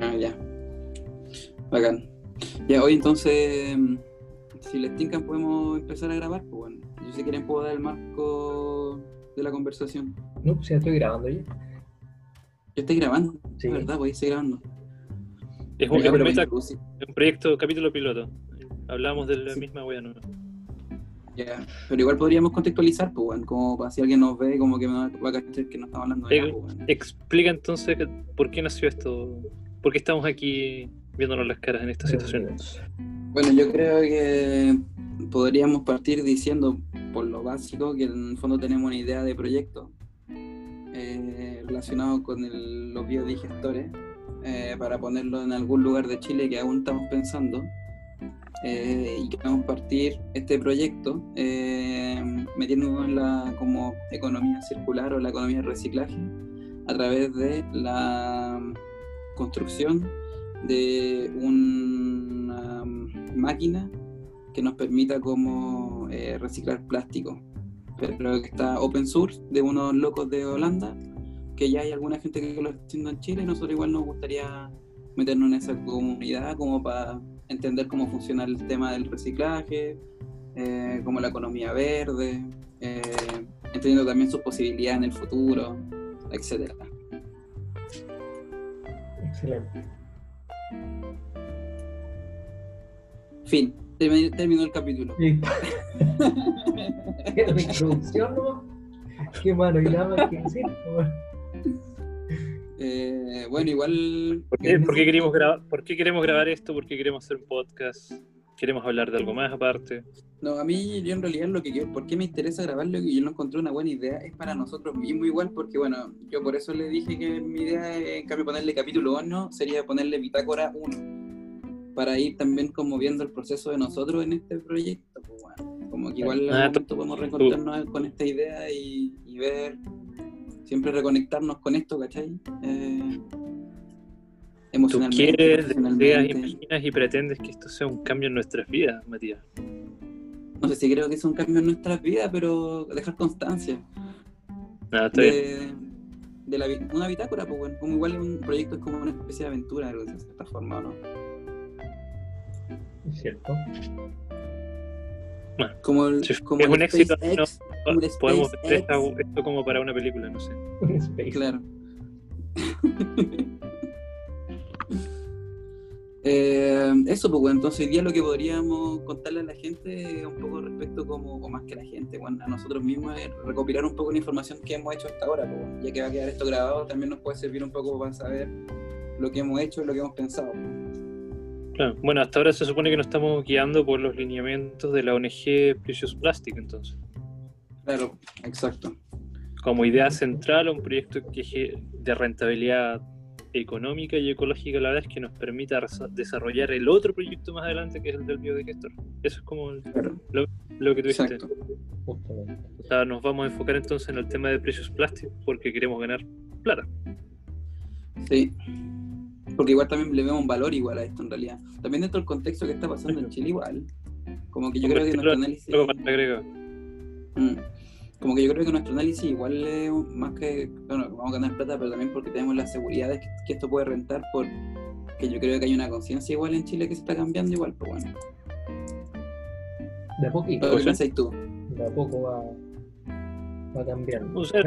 Ah, ya. Bacán. Ya, hoy entonces, si les tincan, podemos empezar a grabar. Pues bueno, yo si quieren puedo dar el marco de la conversación. No, pues ya estoy grabando ya. Yo estoy grabando, Sí. ¿verdad? Voy a seguir grabando. Es un, Ya, es un pero meta- Lucy, un proyecto, capítulo piloto. Hablamos de la misma wea, ¿no? ya. Pero igual podríamos contextualizar, pues bueno, como para si alguien nos ve, como que me va a cachar que no estamos hablando de Eh, nada, pues, bueno. Explica entonces que- por qué nació esto, por qué estamos aquí viéndonos las caras en esta situación. Bueno, yo creo que podríamos partir diciendo, por lo básico, que en el fondo tenemos una idea de proyecto eh, relacionado con el- los biodigestores eh, para ponerlo en algún lugar de Chile que aún estamos pensando. eh, y queremos partir este proyecto eh, metiéndonos en la como economía circular o la economía del reciclaje a través de la construcción de una máquina que nos permita como eh, reciclar plástico. Pero que está open source de unos locos de Holanda que ya hay alguna gente que lo está haciendo en Chile. Y nosotros igual nos gustaría meternos en esa comunidad como para entender cómo funciona el tema del reciclaje eh, como la economía verde eh, entendiendo también sus posibilidades en el futuro etcétera Excelente. fin termi- terminó el capítulo la introducción, ¿no? Qué mano, y nada más que decir. Eh, bueno igual ¿Por qué, por qué queremos grabar, ¿Por qué queremos grabar esto? ¿Por qué queremos hacer un podcast? ¿Queremos hablar de algo más aparte? No, a mí yo en realidad lo que quiero, ¿por qué me interesa grabarlo? Y yo lo encontré una buena idea, es para nosotros mismos igual, porque bueno, yo por eso le dije que mi idea, en cambio ponerle capítulo 1, sería ponerle bitácora 1, para ir también como viendo el proceso de nosotros en este proyecto, pues bueno, como que igual Ah, momento podemos reencontrarnos con esta idea y, y ver, siempre reconectarnos con esto, ¿cachai? Eh, Tú quieres, deseas, imaginas y pretendes que esto sea un cambio en nuestras vidas, Matías. No sé si creo que es un cambio en nuestras vidas, pero dejar constancia. Nada, está bien. de, de la, bi- una bitácora, pues bueno, como igual un proyecto es como una especie de aventura, algo de cierta forma, ¿o ¿no? Es cierto. Bueno, Como el, si como es el un éxito, SpaceX, como el podemos ver esto como para una película, no sé. Space. Claro. Eh, eso, pues bueno, entonces hoy día lo que podríamos contarle a la gente un poco respecto como, o más que a la gente, bueno, a nosotros mismos es recopilar un poco la información que hemos hecho hasta ahora, pues bueno, ya que va a quedar esto grabado, también nos puede servir un poco para saber lo que hemos hecho y lo que hemos pensado. Claro. Bueno, hasta ahora se supone que nos estamos guiando por los lineamientos de la ONG Precious Plastic, entonces. Claro, exacto. Como idea central, un proyecto que de rentabilidad económica y ecológica a la vez que nos permita desarrollar el otro proyecto más adelante que es el del biodigestor. Eso es como el- Claro, lo que tú dijiste. O sea, nos vamos a enfocar entonces en el tema de Precious Plastic porque queremos ganar plata. Sí. Porque igual también le vemos un valor igual a esto en realidad. También dentro del contexto que está pasando en Chile igual. Como que yo creo que nuestro análisis... Para. Como que yo creo que nuestro análisis igual es más que... Bueno, vamos a ganar plata, pero también porque tenemos la seguridad de que, que esto puede rentar por... Que yo creo que hay una conciencia igual en Chile que se está cambiando igual, pues bueno. De a poquito. ¿Qué sí. pensáis tú? De a poco va, va cambiando. O sea.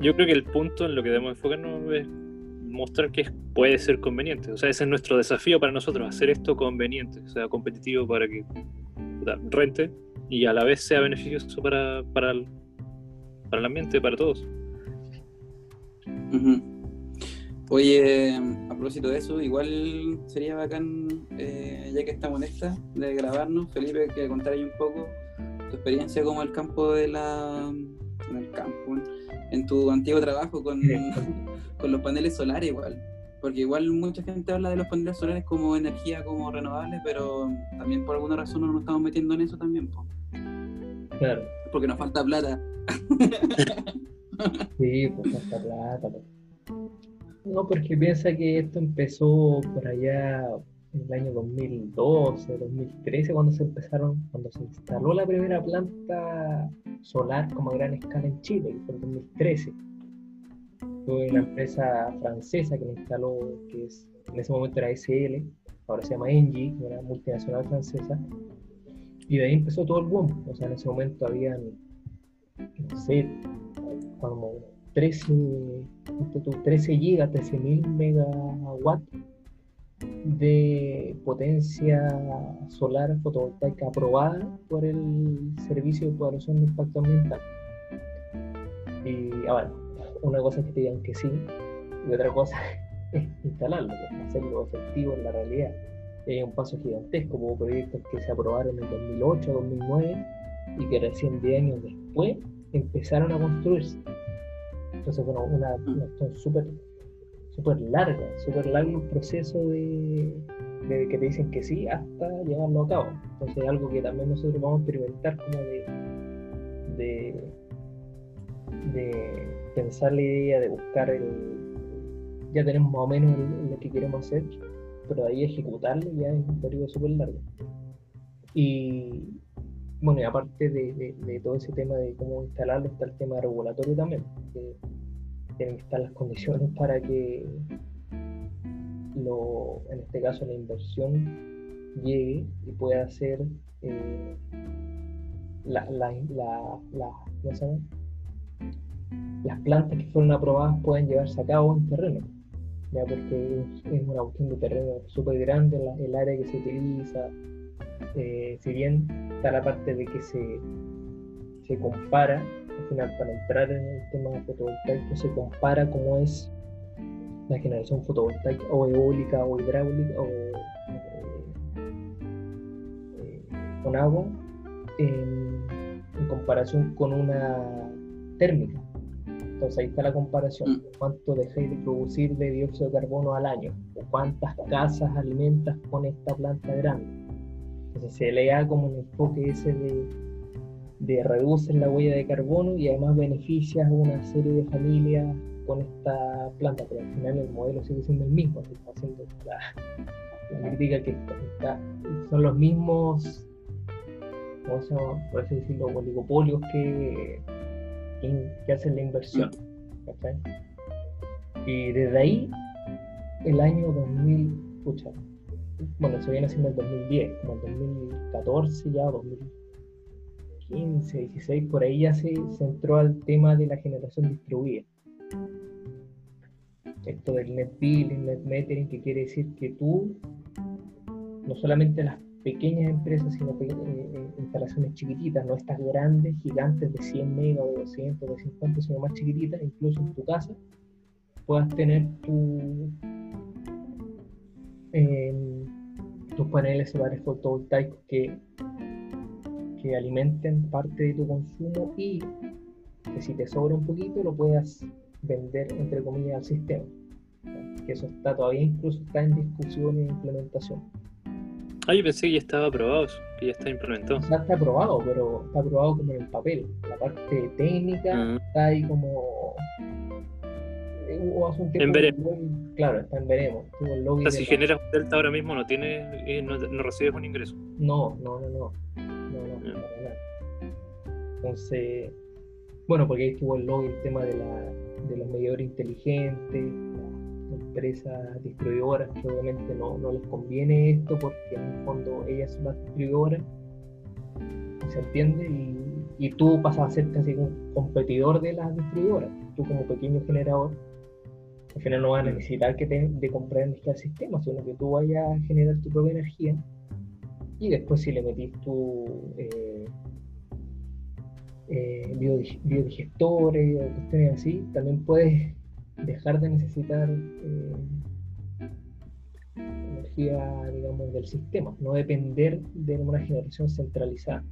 Yo creo que el punto en lo que debemos enfocarnos es mostrar que puede ser conveniente. O sea, ese es nuestro desafío para nosotros, hacer esto conveniente, o sea, competitivo para que rente y a la vez sea beneficioso para, para, el, para el ambiente, para todos. Oye, a propósito de eso, igual sería bacán, eh, ya que estamos en esta, de grabarnos, Felipe, que contarais un poco tu experiencia como el campo de la... en el campo, en tu antiguo trabajo con, con los paneles solares igual. Porque igual mucha gente habla de los paneles solares como energía como renovable, pero también por alguna razón no nos estamos metiendo en eso también, po, Claro. porque nos falta plata. Sí, pues falta plata. pues. No, porque piensa que esto empezó por allá en el año 2012, 2013, cuando se empezaron, cuando se instaló la primera planta solar como a gran escala en Chile, que fue en 2013. Fue una empresa francesa que instaló, que es, en ese momento era SL, ahora se llama Engie, una multinacional francesa. Y de ahí empezó todo el boom. O sea, en ese momento habían, no sé, como 13, 13 gigas, 13.000 megawatts de potencia solar fotovoltaica aprobada por el Servicio de Evaluación de Impacto Ambiental. Y ahora, una cosa es que te digan que sí, y otra cosa es instalarlo, hacerlo efectivo en la realidad. hay un paso gigantesco, como proyectos que se aprobaron en 2008, 2009 y que recién 10 años después empezaron a construirse. Entonces, bueno, una, una súper súper larga, súper largo el proceso de, de, que te dicen que sí hasta llevarlo a cabo. Entonces es algo que también nosotros vamos a experimentar como de, de, de pensar la idea, de buscar el... Ya tenemos más o menos lo que queremos hacer, pero ahí ejecutarlo ya es un periodo súper largo. Y bueno, y aparte de, de, todo ese tema de cómo instalarlo, está el tema regulatorio también. Que, tienen que estar las condiciones para que lo, en este caso la inversión llegue y pueda ser eh, la, la, la, las plantas que fueron aprobadas pueden llevarse a cabo en terreno, ¿ya? porque es, una cuestión de terreno súper grande el área que se utiliza, eh, si bien está la parte de que se, se compara al final para entrar en el tema fotovoltaico se compara cómo es la generación fotovoltaica o eólica o hidráulica o eh, eh, con agua en, comparación con una térmica. Entonces ahí está la comparación. Mm. ¿Cuánto dejáis de producir de dióxido de carbono al año? ¿O cuántas casas alimentas con esta planta grande? Entonces se le da como un enfoque ese de de reducir la huella de carbono y además beneficias a una serie de familias con esta planta, pero al final el modelo sigue siendo el mismo, haciendo la, crítica que son los mismos, ¿cómo se llama? por así decirlo, oligopolios que, que, hacen la inversión. Y desde ahí, el año 2000, escucha, bueno, se viene haciendo el 2010, como el 2014 ya, 2015 15, 16, por ahí ya se centró al tema de la generación distribuida. Esto del net billing, net metering, que quiere decir que tú, no solamente las pequeñas empresas, sino eh, eh, instalaciones chiquititas, no estas grandes, gigantes de 100 megas, de 200, de 50, sino más chiquititas, incluso en tu casa, puedas tener tu, em, tus paneles solares fotovoltaicos que que alimenten parte de tu consumo y que si te sobra un poquito lo puedas vender entre comillas al sistema. Que eso está todavía incluso está en discusión e implementación. Ah, yo pensé que ya estaba aprobado, que ya está implementado. Ya está aprobado, pero está aprobado como en el papel. La parte técnica ah. está ahí como. En veremos. claro, está en veremos. o sea, si generas un delta ahora mismo, no, tienes, eh, no, no recibes un ingreso. No, no, no, no. Entonces, bueno, porque ahí estuvo el lobby, el tema de, la, de los medidores inteligentes, las empresas distribuidoras, que obviamente no, no les conviene esto porque en el fondo ellas son las distribuidoras, ¿se entiende? Y, y tú pasas a ser casi un competidor de las distribuidoras, tú como pequeño generador al final no vas a necesitar que te, de comprar energía al sistema, sino que tú vayas a generar tu propia energía y después si le metís tu eh, eh, biodigestores o cuestiones así, también puedes dejar de necesitar eh, energía, digamos, del sistema, no depender de una generación centralizada,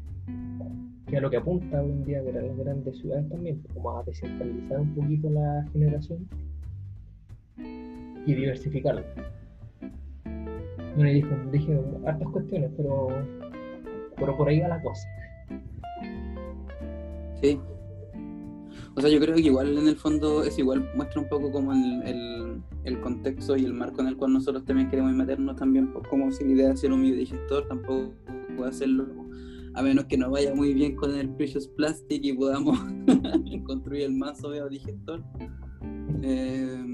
que es lo que apunta hoy en día de las grandes ciudades también, como a descentralizar un poquito la generación y diversificarla. Bueno, y dijo, dije hartas cuestiones, pero, pero por ahí va la cosa. Sí. O sea, yo creo que igual en el fondo es igual, muestra un poco como el, el, contexto y el marco en el cual nosotros también queremos meternos también, pues, como si la idea de hacer un biodigestor tampoco puede hacerlo a menos que nos vaya muy bien con el Precious Plastic y podamos construir el mazo biodigestor. Eh,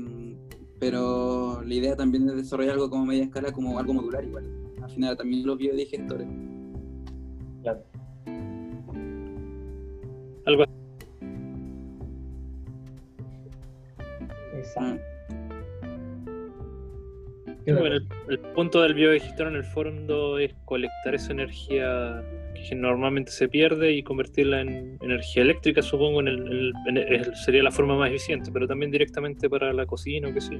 pero la idea también es desarrollar algo como media escala, como algo modular igual. Al final también los biodigestores. Claro. Algo Exacto. Bueno, el, el punto del biodigestor en el fondo es colectar esa energía que normalmente se pierde y convertirla en energía eléctrica, supongo, en el, en el- en el- sería la forma más eficiente, pero también directamente para la cocina o qué sé.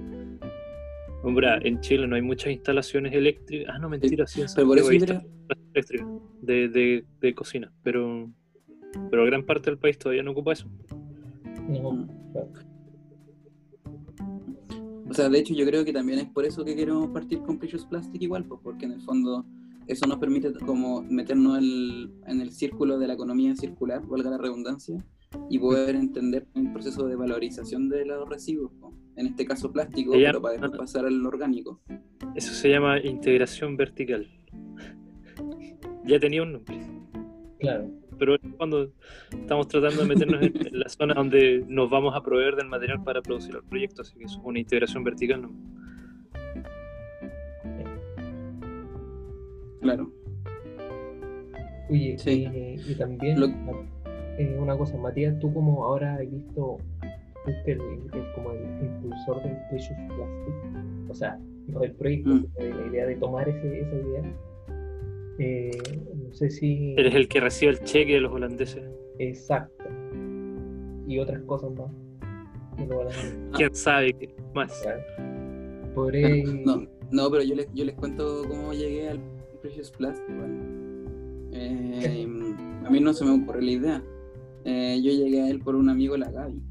Hombre, en Chile no hay muchas instalaciones eléctricas. Ah, no, mentira, sí, en Pero por eso hay eléctricas de, de, de cocina, pero, pero gran parte del país todavía no ocupa eso. No, claro. O sea, de hecho yo creo que también es por eso que queremos partir con Precious Plastic igual, pues porque en el fondo eso nos permite como meternos el- en el círculo de la economía circular, valga la redundancia, y poder entender el proceso de valorización de los residuos, en este caso plástico, Ya. pero para después pasar al orgánico. Eso se llama integración vertical. Ya tenía un nombre. Claro. pero cuando estamos tratando de meternos en, en la zona donde nos vamos a proveer del material para producir el proyecto, así que eso es una integración vertical. ¿no? Claro. Oye, Sí. y, y también Lo- eh, una cosa, Matías, tú como ahora has visto, fuiste el, el- como el impulsor del Precious Plastic, o sea, no del proyecto, Mm. sino de la idea de tomar ese, esa idea. Eh, no sé si... Eres el que recibe el cheque de los holandeses. Exacto. Y otras cosas más. ¿Quién sabe qué más? Claro. Podré... No, no, pero yo les, yo les cuento cómo llegué al Precious Plastic. igual. Eh, a mí no se me ocurre la idea. Eh, yo llegué a él por un amigo, la Gaby.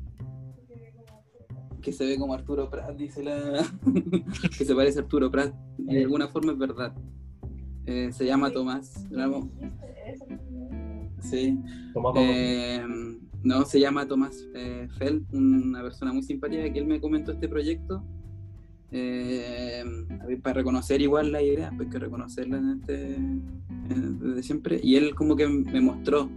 Que se ve como Arturo Prat, dice la. que se parece a Arturo Prat. De alguna forma es verdad. Eh, se llama Tomás. Bravo. Sí. Eh, no, se llama Tomás eh, Feld, una persona muy simpática que él me comentó este proyecto. Eh, para reconocer igual la idea, pues que reconocerla este, en- desde siempre. Y él como que me mostró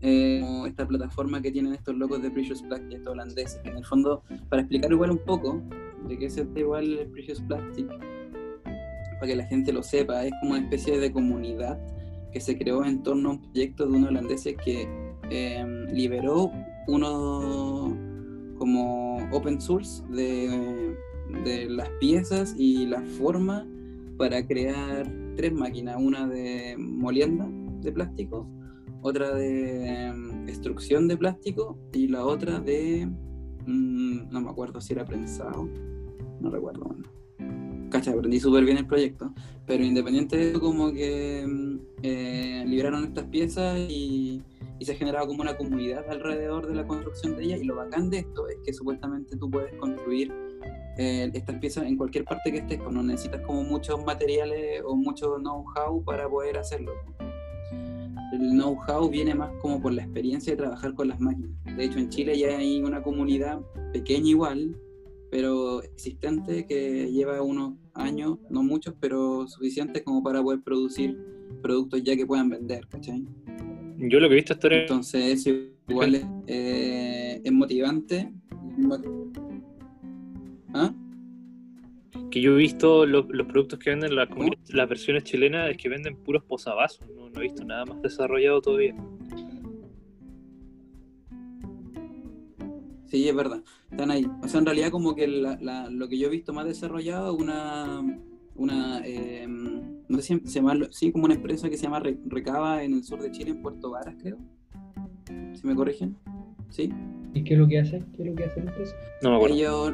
eh, esta plataforma que tienen estos locos de Precious Plastic, estos holandeses, en el fondo, para explicar igual un poco de qué se trata igual el Precious Plastic, para que la gente lo sepa, es como una especie de comunidad que se creó en torno a un proyecto de unos holandeses que eh, liberó uno como open source de, de las piezas y la forma para crear tres máquinas, una de molienda de plástico, otra de em, extrucción de plástico y la otra de mm, no me acuerdo si era prensado, no recuerdo. bueno. Cacha, aprendí súper bien el proyecto, pero independiente de eso, como que mm, eh, liberaron estas piezas y, y se ha generado como una comunidad alrededor de la construcción de ellas. Y lo bacán de esto es que supuestamente tú puedes construir eh, estas piezas en cualquier parte que estés, pues no necesitas como muchos materiales o mucho know-how para poder hacerlo. El know-how viene más como por la experiencia de trabajar con las máquinas. De hecho, en Chile ya hay una comunidad pequeña igual, pero existente, que lleva unos años, no muchos, pero suficientes como para poder producir productos ya que puedan vender, ¿cachai? Yo lo que he visto hasta ahora Entonces eso igual es, eh, es motivante. ¿Ah? que yo he visto lo- los productos que venden la las versiones chilenas es que venden puros posavasos. No, no he visto nada más desarrollado todavía. Sí, es verdad. Están ahí. O sea, en realidad como que la- la- lo que yo he visto más desarrollado es una, una eh, no sé si se llama, sí, como una empresa que se llama Re- Recaba en el sur de Chile, en Puerto Varas, creo. Si me corrigen. ¿Sí? ¿Y qué es lo que hace? ¿Qué es lo que hace la empresa? No me acuerdo. Ellos,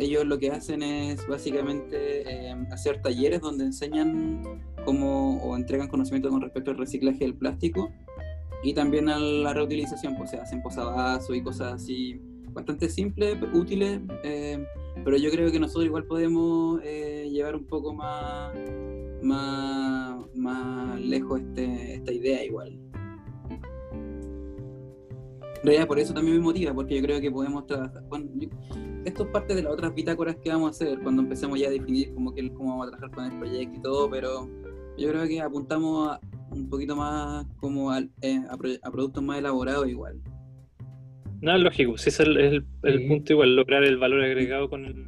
ellos lo que hacen es básicamente eh, hacer talleres donde enseñan cómo o entregan conocimiento con respecto al reciclaje del plástico y también a la reutilización, pues se hacen posavasos y cosas así bastante simples, útiles, eh, pero yo creo que nosotros igual podemos eh, llevar un poco más, más, más lejos este, esta idea igual. En realidad por eso también me motiva, porque yo creo que podemos esto es parte de las otras bitácoras que vamos a hacer cuando empecemos ya a definir cómo, que, cómo vamos a trabajar con el proyecto y todo, pero yo creo que apuntamos a- un poquito más como eh, a, pro- a productos más elaborados igual. No, lógico, si ese es el, es el- el Sí. punto igual, lograr el valor agregado con el...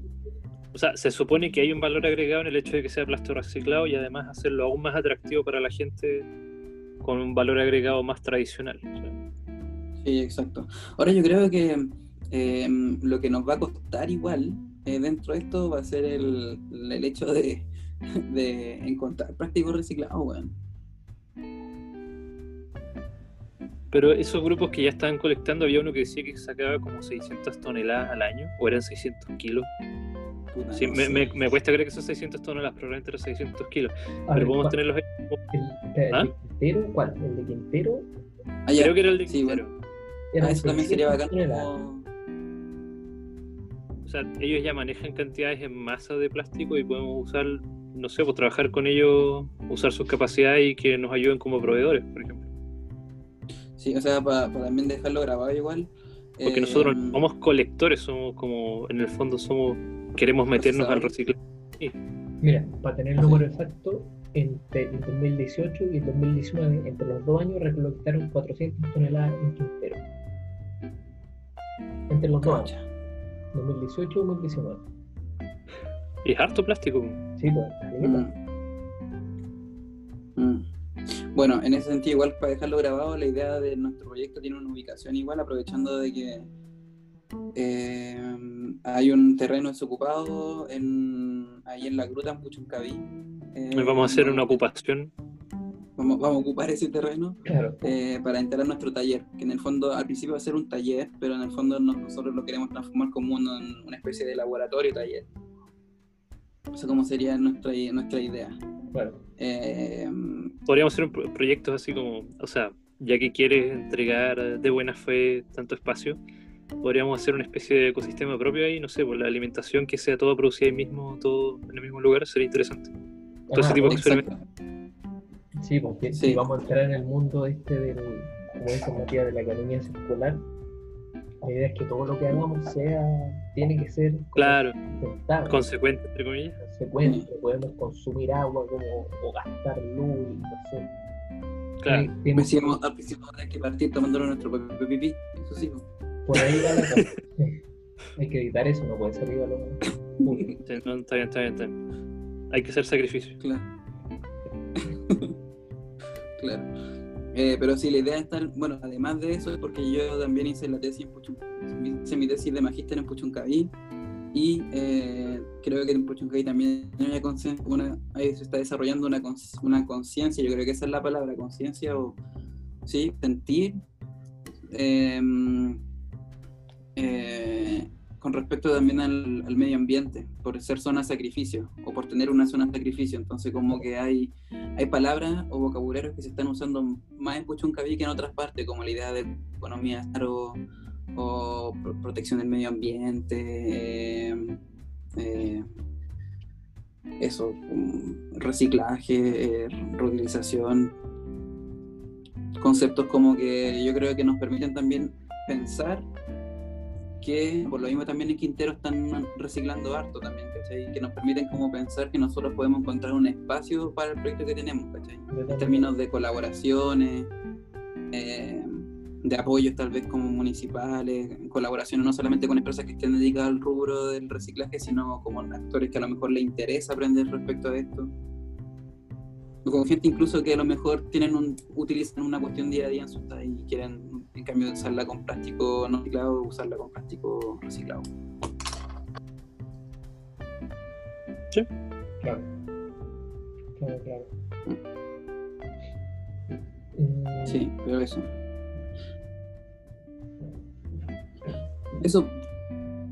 O sea, se supone que hay un valor agregado en el hecho de que sea plástico reciclado y además hacerlo aún más atractivo para la gente con un valor agregado más tradicional. o sea. Sí, exacto. Ahora yo creo que eh, lo que nos va a costar igual eh, dentro de esto va a ser el, el hecho de, de encontrar plásticos reciclados, weón. Pero esos grupos que ya estaban colectando, había uno que decía que sacaba como 600 toneladas al año, o eran 600 kilos. Puta, Sí, no me, sé. me- me cuesta creer que son 600 toneladas, probablemente eran 600 kilos. A Pero ver, podemos ¿cuál- tenerlos ahí. el, el ¿Ah? de Quintero, ¿cuál? El de Quintero Ah. Creo que era el de Sí, Quintero. bueno. Ah, eso también sería 600 bacán. como- sea, ellos ya manejan cantidades en masa de plástico y podemos usar, no sé, pues trabajar con ellos, usar sus capacidades y que nos ayuden como proveedores, por ejemplo. Sí, o sea, para también dejarlo grabado igual. Porque eh, nosotros no somos colectores, somos como, en el fondo somos, queremos meternos al reciclaje. Mira, para tener el número exacto, entre el 2018 y el 2019, entre los dos años, recolectaron 400 toneladas en Quintero. Entre los dos años, Cacha. 2018 y 2019. Y es harto plástico. Sí, pues, caleta. Mm. Mm. Bueno, en ese sentido, igual para dejarlo grabado, la idea de nuestro proyecto tiene una ubicación igual, aprovechando de que eh, hay un terreno desocupado en, ahí en la gruta, en Puchuncaví. Eh, Vamos a hacer una ocupación. Vamos, vamos a ocupar ese terreno Claro. eh, para instalar nuestro taller, que en el fondo al principio va a ser un taller, pero en el fondo nos- nosotros lo queremos transformar como una, una especie de laboratorio taller. Eso como sería nuestra, nuestra idea. Claro. Eh, Podríamos hacer un pro- proyectos así como, o sea, ya que quieres entregar de buena fe tanto espacio, podríamos hacer una especie de ecosistema propio ahí, no sé, por la alimentación que sea todo producido ahí mismo, todo en el mismo lugar, sería interesante. Todo ese tipo de experimentos. Sí, porque Sí. si vamos a entrar en el mundo este del, como dice Matías, de la economía circular, la idea es que todo lo que hagamos sea, tiene que ser Claro, sustentable, consecuente, entre comillas. consecuente, podemos consumir agua como, o gastar luz, no sé. Claro. Decíamos al principio hay que partir tomándolo nuestro propio pipí. Eso sí. por ahí va la cosa. Hay que evitar eso, no puede ser arriba lo Sí, no, está bien, está bien, está bien. Hay que hacer sacrificios. Claro. Claro. Eh, pero sí, la idea es estar, bueno, además de eso, es porque yo también hice la tesis en hice mi tesis de magíster en Puchuncaví y eh, creo que en Puchuncaví también hay se está desarrollando una una conciencia, yo creo que esa es la palabra, conciencia o, sí, sentir eh, eh, con respecto también al, medio ambiente, por ser zona de sacrificio o por tener una zona de sacrificio. Entonces, como que hay, hay palabras o vocabularios que se están usando más en Puchuncaví que en otras partes, como la idea de economía o, o pro- protección del medio ambiente, eh, eh, eso, um, reciclaje, eh, reutilización, conceptos como que yo creo que nos permiten también pensar que por lo mismo también en Quintero están reciclando harto también, ¿cachai? Que nos permiten como pensar que nosotros podemos encontrar un espacio para el proyecto que tenemos, ¿cachai? En términos de colaboraciones, eh, de apoyos tal vez como municipales, colaboraciones no solamente con empresas que estén dedicadas al rubro del reciclaje, sino como actores que a lo mejor les interesa aprender respecto a esto. Con gente incluso que a lo mejor tienen un, utilizan una cuestión día a día en su vida y quieren en cambio de usarla con plástico no reciclado, usarla con plástico reciclado. Claro. Claro, claro. Mm, Sí, pero eso. Eso,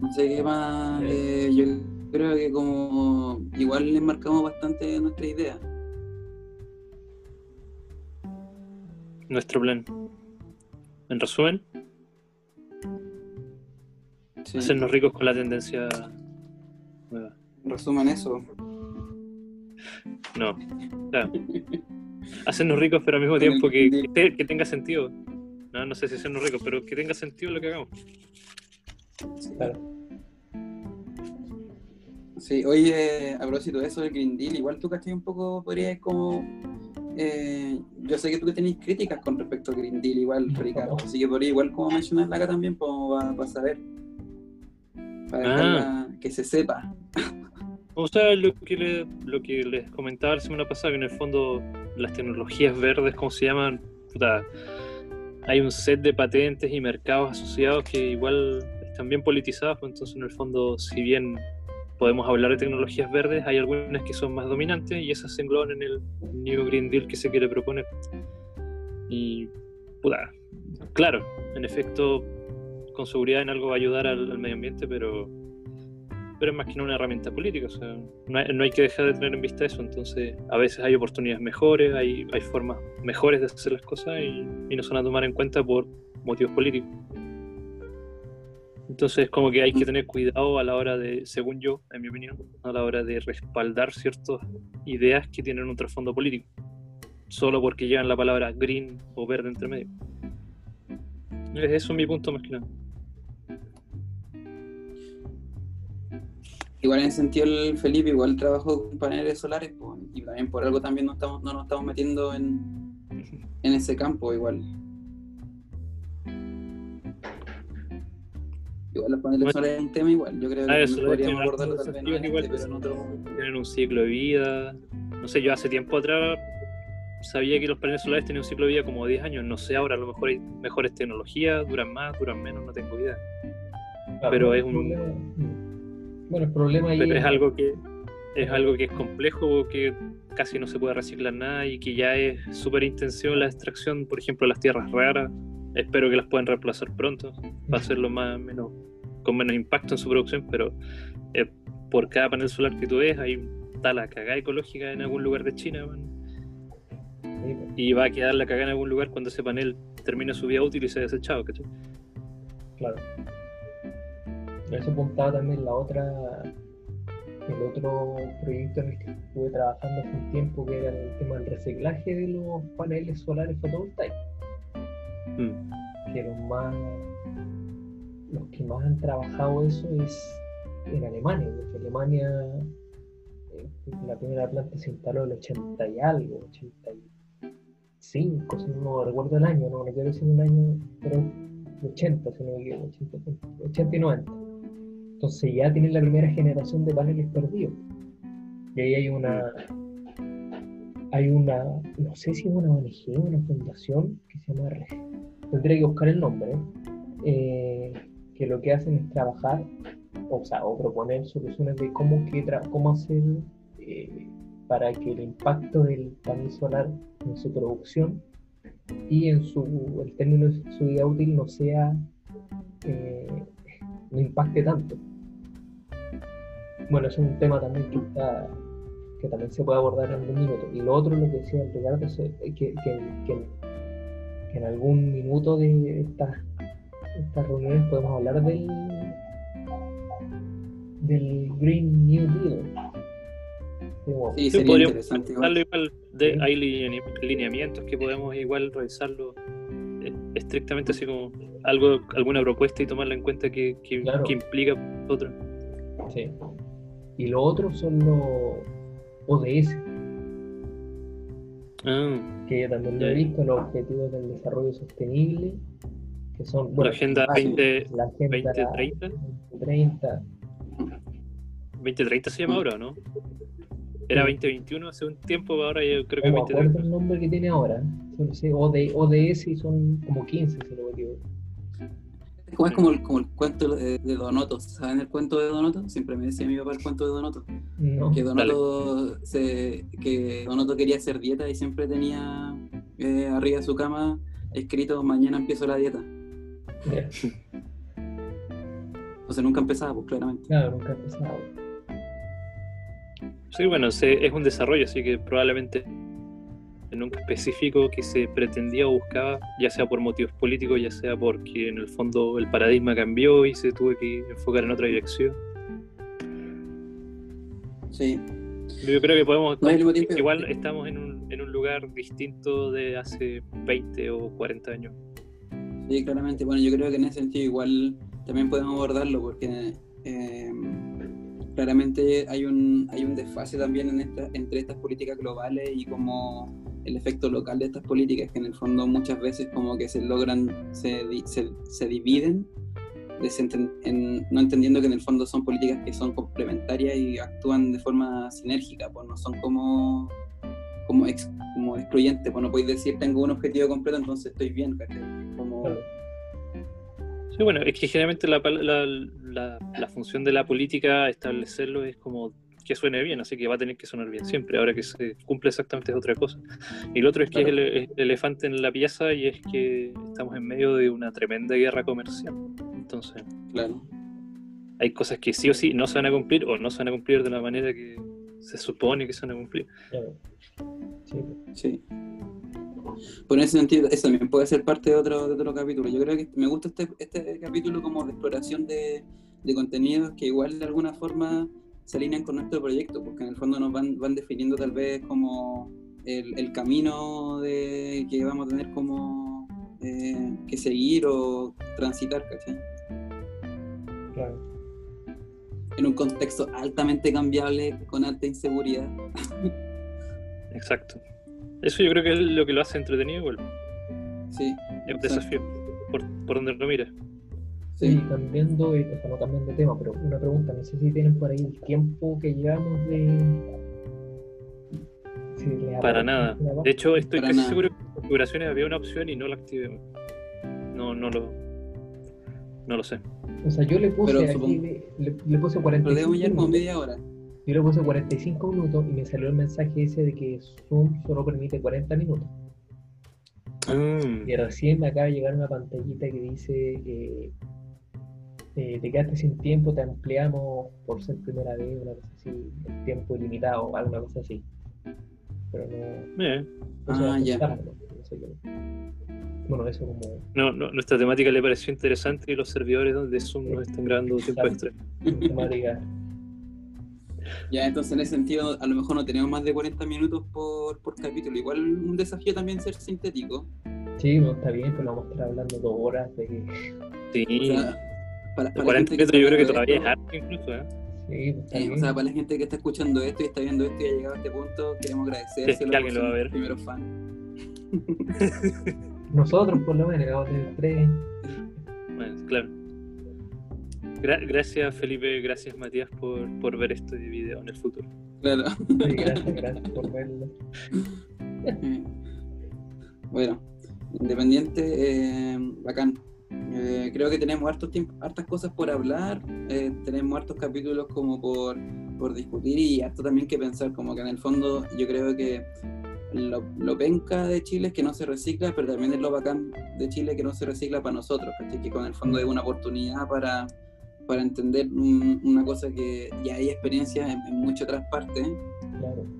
no sé qué más. eh, yo creo que como igual le marcamos bastante nuestra idea. Nuestro plan. En resumen, Sí. hacernos ricos con la tendencia nueva. En resumen, eso. No. O sea, hacernos ricos, pero al mismo tiempo que, que, te- que tenga sentido. No, no sé si hacernos ricos, pero que tenga sentido lo que hagamos. Claro. Sí, oye, a propósito de eso del Green Deal, igual tú cachai un poco, podrías como eh, yo sé que tú tenéis críticas con respecto a Green Deal, igual, Ricardo. Así que por ahí, igual, como mencionarla acá también, pues, para saber. Para Ah. que se sepa. O sea, lo que, le- lo que les comentaba la semana pasada, que en el fondo las tecnologías verdes, como se llaman, puta, hay un set de patentes y mercados asociados que igual están bien politizados, pues entonces en el fondo, si bien podemos hablar de tecnologías verdes, hay algunas que son más dominantes y esas se engloban en el New Green Deal que se quiere proponer. Y, puta, claro, en efecto, con seguridad en algo va a ayudar al, medio ambiente, pero pero es más que una herramienta política, no hay, no hay que dejar de tener en vista eso, entonces a veces hay oportunidades mejores, hay, hay formas mejores de hacer las cosas y, y no son a tomar en cuenta por motivos políticos. Entonces como que hay que tener cuidado a la hora de, según yo, en mi opinión, a la hora de respaldar ciertas ideas que tienen un trasfondo político, solo porque llevan la palabra green o verde entre medio. Es eso mi punto más que nada. Igual en ese sentido el Felipe igual trabajó con paneles solares y también por algo también no, estamos, no nos estamos metiendo en, en ese campo igual. Igual los paneles Bueno. solares es un tema igual, yo creo que también eso podríamos abordarlo tal vez no desafíos en igual, este, pero en otro... tienen un ciclo de vida. No sé, yo hace tiempo atrás sabía que los paneles solares tenían un ciclo de vida como 10 años. No sé ahora, a lo mejor hay mejores tecnologías, duran más, duran menos, no tengo idea. Claro, Pero es un- problema-. Bueno, el problema ahí Pero es algo que es algo que es complejo, que casi no se puede reciclar nada y que ya es súper intensivo la extracción, por ejemplo, de las tierras raras. Espero que las puedan reemplazar pronto para hacerlo más menos con menos impacto en su producción, pero eh, por cada panel solar que tú ves hay está la cagada ecológica en algún lugar de China, man. Y va a quedar la cagada en algún lugar cuando ese panel termine su vida útil y sea desechado, ¿cachai? claro. Eso apuntaba también la otra, el otro proyecto en el que estuve trabajando hace un tiempo, que era el tema del reciclaje de los paneles solares fotovoltaicos, Mm. que los más, los que más han trabajado eso es en Alemania, porque Alemania eh, la primera planta se instaló en el 80 y algo, 85, si no recuerdo el año, no, no quiero decir un año, pero 80, si no me equivoco, 80, 80 y 90. Entonces ya tienen la primera generación de paneles perdidos. Y ahí hay una, hay una, no sé si es una ONG, una fundación que se llama, Re- tendré que buscar el nombre, eh, que lo que hacen es trabajar, o sea, o proponer soluciones de cómo, que cómo hacer eh, para que el impacto del panel solar en su producción y en su el término de su vida útil no sea eh, no impacte tanto. Bueno, es un tema también que está que también se puede abordar en un minuto. Y lo otro, lo que decía el Ricardo, es que, que, que- que en algún minuto de estas, estas reuniones podemos hablar del, del Green New Deal. Sí, Sí, sería podríamos igual. igual de- Sí. hay lineami- lineamientos que podemos igual revisarlo eh, estrictamente así como algo alguna propuesta y tomarla en cuenta que, que, Claro. que implica otra Sí. Y lo otro son los ODS, ah, que yo también lo he visto, los Objetivos del Desarrollo Sostenible, que son, la bueno, agenda ah, 20, la agenda 2030 2030, 2030 se llama ahora ¿o no? era Sí. 2021 hace un tiempo ahora yo creo que no me acuerdo 2030 el nombre que tiene ahora, sé OD, ODS y son como 15, si no me equivoco. Es como, es como el, como el cuento de, de Donoto. ¿Saben el cuento de Donoto? Siempre me decía mi papá el cuento de Donoto. No, Que Donoto, se, que Donoto quería hacer dieta y siempre tenía eh, arriba de su cama escrito mañana empiezo la dieta. ya, Entonces nunca empezaba, pues claramente. claro, nunca he empezado. sí bueno se- es un desarrollo así que probablemente nunca específico que se pretendía o buscaba ya sea por motivos políticos ya sea porque en el fondo el paradigma cambió y se tuvo que enfocar en otra dirección Sí. Yo creo que podemos. No, igual estamos en un, en un lugar distinto de hace 20 o 40 años. Sí, claramente. Bueno, yo creo que en ese sentido igual también podemos abordarlo porque eh, claramente hay un, hay un desfase también en esta, entre estas políticas globales y como el efecto local de estas políticas, que en el fondo muchas veces como que se logran, se, se, se dividen, no entendiendo que en el fondo son políticas que son complementarias y actúan de forma sinérgica, pues no son como como, como excluyentes, pues no podéis decir tengo un objetivo completo, entonces estoy bien, Como, Sí, bueno, es que generalmente la, la, la, función de la política, establecerlo, es como que suene bien, así que va a tener que sonar bien siempre. Ahora que se cumple exactamente es otra cosa. Y lo otro es que es el, elefante en la pieza y es que estamos en medio de una tremenda guerra comercial. Entonces, claro. hay cosas que sí o sí no se van a cumplir o no se van a cumplir de la manera que se supone que se van a cumplir. Claro. Sí. sí. Por ese sentido, eso también puede ser parte de otro, de otro capítulo. Yo creo que me gusta este, este capítulo como de exploración de, de contenidos que igual de alguna forma se alinean con nuestro proyecto, porque en el fondo nos van, van definiendo tal vez como el, el camino de, que vamos a tener como eh, que seguir o transitar, ¿cachai? Claro. En un contexto altamente cambiable, con alta inseguridad. Exacto. Eso yo creo que es lo que lo hace entretenido igual. Sí. Es un desafío, por, por donde lo mires. Sí, cambiando, estamos cambiando de tema, pero una pregunta, no sé si tienen por ahí el tiempo que llevamos de... Para nada. De hecho, estoy casi seguro que en configuraciones había una opción y no la activé. No, no lo... No lo sé. O sea, yo le puse aquí, le, le, puse 45 minutos. media hora. Yo le puse 45 minutos y me salió el mensaje ese de que Zoom solo permite 40 minutos. Mm. Y recién me acaba de llegar una pantallita que dice eh, eh, te quedaste sin tiempo, te ampliamos por ser primera vez, una cosa así, el tiempo ilimitado, alguna cosa así. Pero no. Eh. ah, ya. Bueno, eso como. No, no, nuestra temática le pareció interesante y los servidores donde Zoom nos están grabando tiempo extra. Temática. Ya, entonces en ese sentido, a lo mejor no tenemos más de 40 minutos por, por capítulo. Igual un desafío también ser sintético. Sí, no, está bien, pero vamos a estar hablando dos horas de. Sí. Para, para 40 minutos yo creo que todavía es harto incluso, ¿eh? Sí, pues, eh, o sea, para la gente que está escuchando esto y está viendo esto y ha llegado a este punto, queremos agradecer sí, que alguien lo va a ver. Primero fan. Nosotros, por lo menos, llegamos de tres. Bueno, claro. gracias, Felipe. Gracias, Matías, por, por ver este video en el futuro. Claro. Sí, gracias, gracias por verlo. bueno, independiente, eh, bacán. Eh, creo que tenemos hartos hartas cosas por hablar, eh, tenemos hartos capítulos como por, por, discutir y harto también que pensar, como que en el fondo yo creo que lo, lo, penca de Chile es que no se recicla, pero también es lo bacán de Chile que no se recicla para nosotros, que con el fondo es una oportunidad para, para entender una cosa que ya hay experiencias en, en muchas otras partes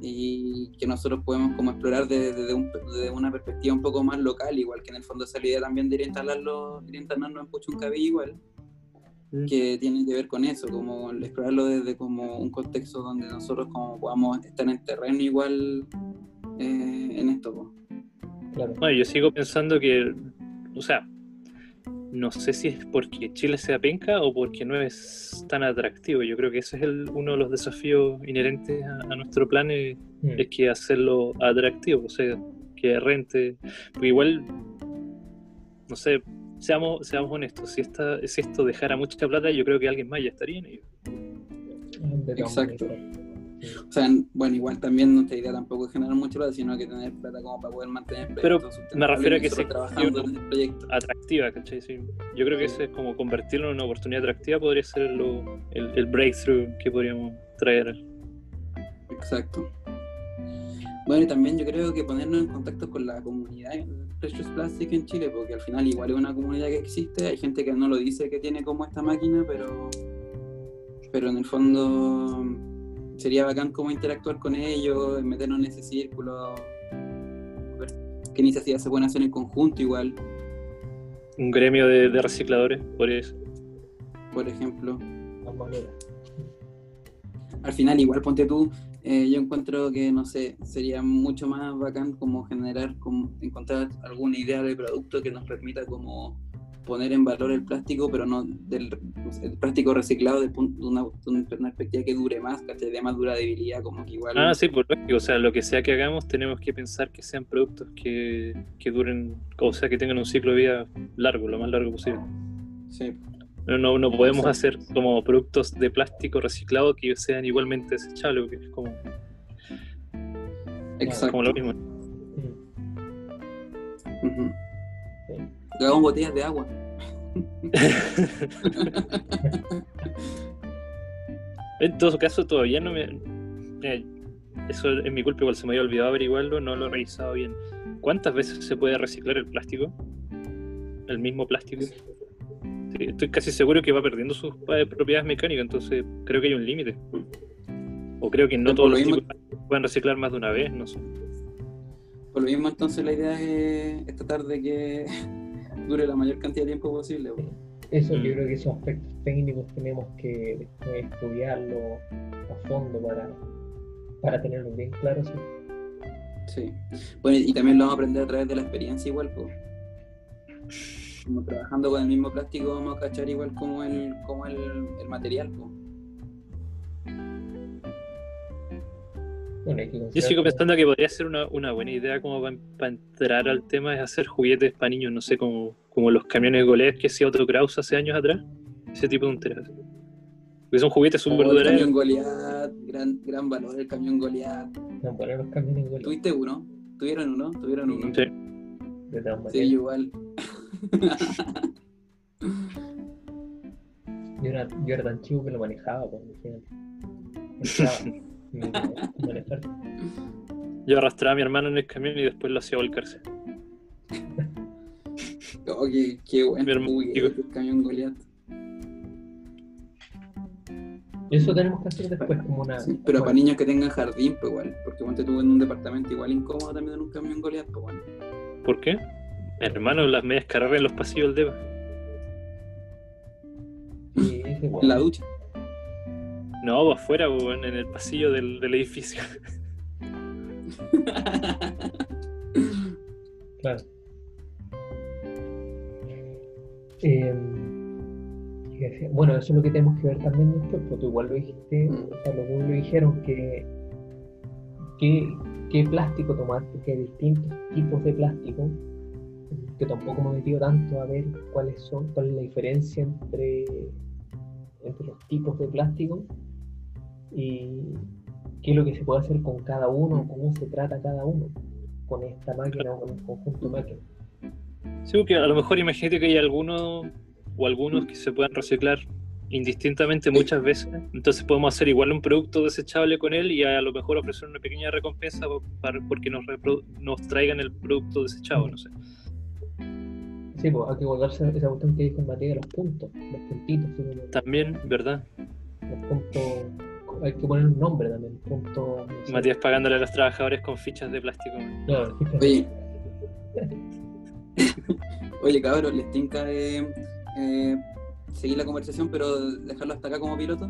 y que nosotros podemos como explorar desde, una perspectiva un poco más local, igual que en el fondo esa idea también de ir, instalarlo, ir instalarnos en Puchuncaví igual, mm. que tiene que ver con eso, como explorarlo desde como un contexto donde nosotros como podamos estar en terreno igual eh, en esto. Claro. Bueno, yo sigo pensando que, o sea, no sé si es porque Chile sea penca o porque no es tan atractivo. Yo creo que ese es uno de los desafíos inherentes a, nuestro plan, es, mm. es, que hacerlo atractivo, o sea, que rente. Porque igual, no sé, seamos, seamos honestos, si, esta, si esto dejara mucha plata, yo creo que alguien más ya estaría en ello. Exacto. O sea, bueno, igual también nuestra idea tampoco es generar mucho plata, sino que tener plata como para poder mantener el Pero me refiero a que sea atractiva, ¿cachai? Sí. Yo creo que ese es como convertirlo en una oportunidad atractiva podría ser lo, el, el breakthrough que podríamos traer. Exacto. Bueno, y también yo creo que ponernos en contacto con la comunidad Precious Plastic en Chile, porque al final igual es una comunidad que existe, hay gente que no lo dice que tiene como esta máquina, pero, pero en el fondo sería bacán como interactuar con ellos, meternos en ese círculo, ver qué iniciativas se pueden hacer en conjunto igual. Un gremio de, recicladores, por eso. Por ejemplo. Al final, igual ponte tú, eh, yo encuentro que, no sé, sería mucho más bacán como generar, como encontrar alguna idea de producto que nos permita como poner en valor el plástico, pero no del el plástico reciclado de, una, perspectiva que dure más, ¿cachai? De más durabilidad, como que igual. Ah, sí, por lógico. O sea, lo que sea que hagamos, tenemos que pensar que sean productos que, que duren, o sea, que tengan un ciclo de vida largo, lo más largo posible. Sí. No, no, podemos hacer como productos de plástico reciclado que sean igualmente desechables, porque es como. Exacto. Como lo mismo. Hagamos botellas de agua. en todo caso, todavía no me. eso es mi culpa, igual se me había olvidado averiguarlo, no lo he revisado bien. ¿Cuántas veces se puede reciclar el plástico? El mismo plástico. estoy casi seguro que va perdiendo sus eh, propiedades mecánicas, entonces creo que hay un límite. O creo que no todos los tipos pueden reciclar más de una vez, no sé. Por lo mismo, entonces la idea es tratar de que dure la mayor cantidad de tiempo posible. Eso yo mm. creo que esos aspectos técnicos tenemos que estudiarlo a fondo para, para tenerlo bien claro. ¿sí? Bueno, y también lo vamos a aprender a través de la experiencia igual, pues. Como trabajando con el mismo plástico vamos a cachar igual como el, como el, el material, pues. Yo sigo pensando que podría ser una, buena idea como para, entrar al tema es hacer juguetes para niños, no sé, como, como los camiones Golef que hacía Otto Kraus hace años atrás. Ese tipo de interés. Porque son juguetes súper oh, El camión Goliath, gran, gran valor el camión Goliath. No, para los camiones Goliath. ¿Tuviste uno? ¿Tuvieron uno? ¿Tuvieron uno? Sí. Sí, igual. yo, era, yo era tan chivo que lo manejaba, pues, Yo arrastraba a mi hermano en el camión y después lo hacía volcarse. oh, qué, qué bueno. el camión Goliath. Eso tenemos que hacer después como una. pero para niños que tengan jardín, pues igual. Porque cuando tuve en un departamento igual incómodo también en un camión Goliath, pues bueno. ¿Por qué? Hermano, las medias carreras en los pasillos del. En la ducha. No, afuera, en el pasillo del, edificio. claro. Em, bueno, eso es lo que tenemos que ver también después, porque tú igual lo dijiste, mm. o sea, los dos lo dijeron, que qué plástico tomar, porque hay distintos tipos de plástico, que tampoco me he metido tanto a ver cuáles son, cuál es la diferencia entre, entre los tipos de plástico y qué es lo que se puede hacer con cada uno, cómo se trata cada uno con esta máquina o con el conjunto de máquinas. Sí, porque a lo mejor imagínate que hay algunos o algunos que se puedan reciclar indistintamente muchas veces, entonces podemos hacer igual un producto desechable con él y a lo mejor ofrecer una pequeña recompensa para, porque nos, nos traigan el producto desechado, no sé. Sí, pues hay que a esa cuestión que dijo materia de los puntos, los puntitos. También, ¿verdad? Los puntos hay que poner un nombre también. Punto, Matías pagándole a los trabajadores con fichas de plástico. Oye, Oye cabrón, les tinca eh, seguir la conversación, pero dejarlo hasta acá como piloto.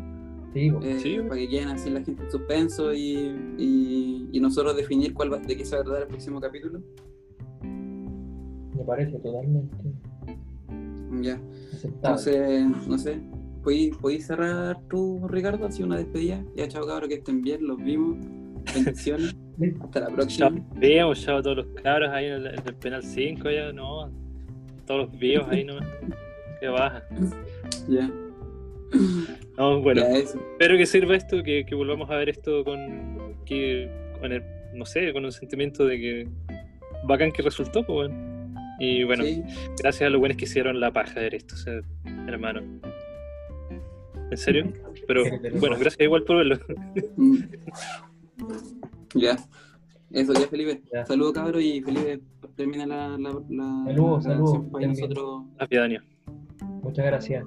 Sí, eh, Para que queden así la gente en suspenso y, y, nosotros definir cuál de qué se va a tratar el próximo capítulo. Me parece totalmente. Ya. Entonces, no sé, ¿Podéis cerrar tú, Ricardo? Así una despedida. Ya, chao, cabros, que estén bien, los vimos. Bendiciones. Hasta la próxima. Chao, chao a todos los cabros ahí en el, penal 5, ya, no. Todos los videos ahí no Que baja. Ya. No, bueno, espero que sirva esto, que, que, volvamos a ver esto con, que, con el, no sé, con un sentimiento de que bacán que resultó, pues bueno. Y bueno, gracias a los buenos que hicieron la paja de ver esto, o sea, hermano. ¿En serio? Pero bueno, gracias igual por verlo. Ya. Eso, ya Felipe. Ya. Saludos, cabros, y Felipe termina la. la, saludos, saludos. Nosotros. Muchas gracias.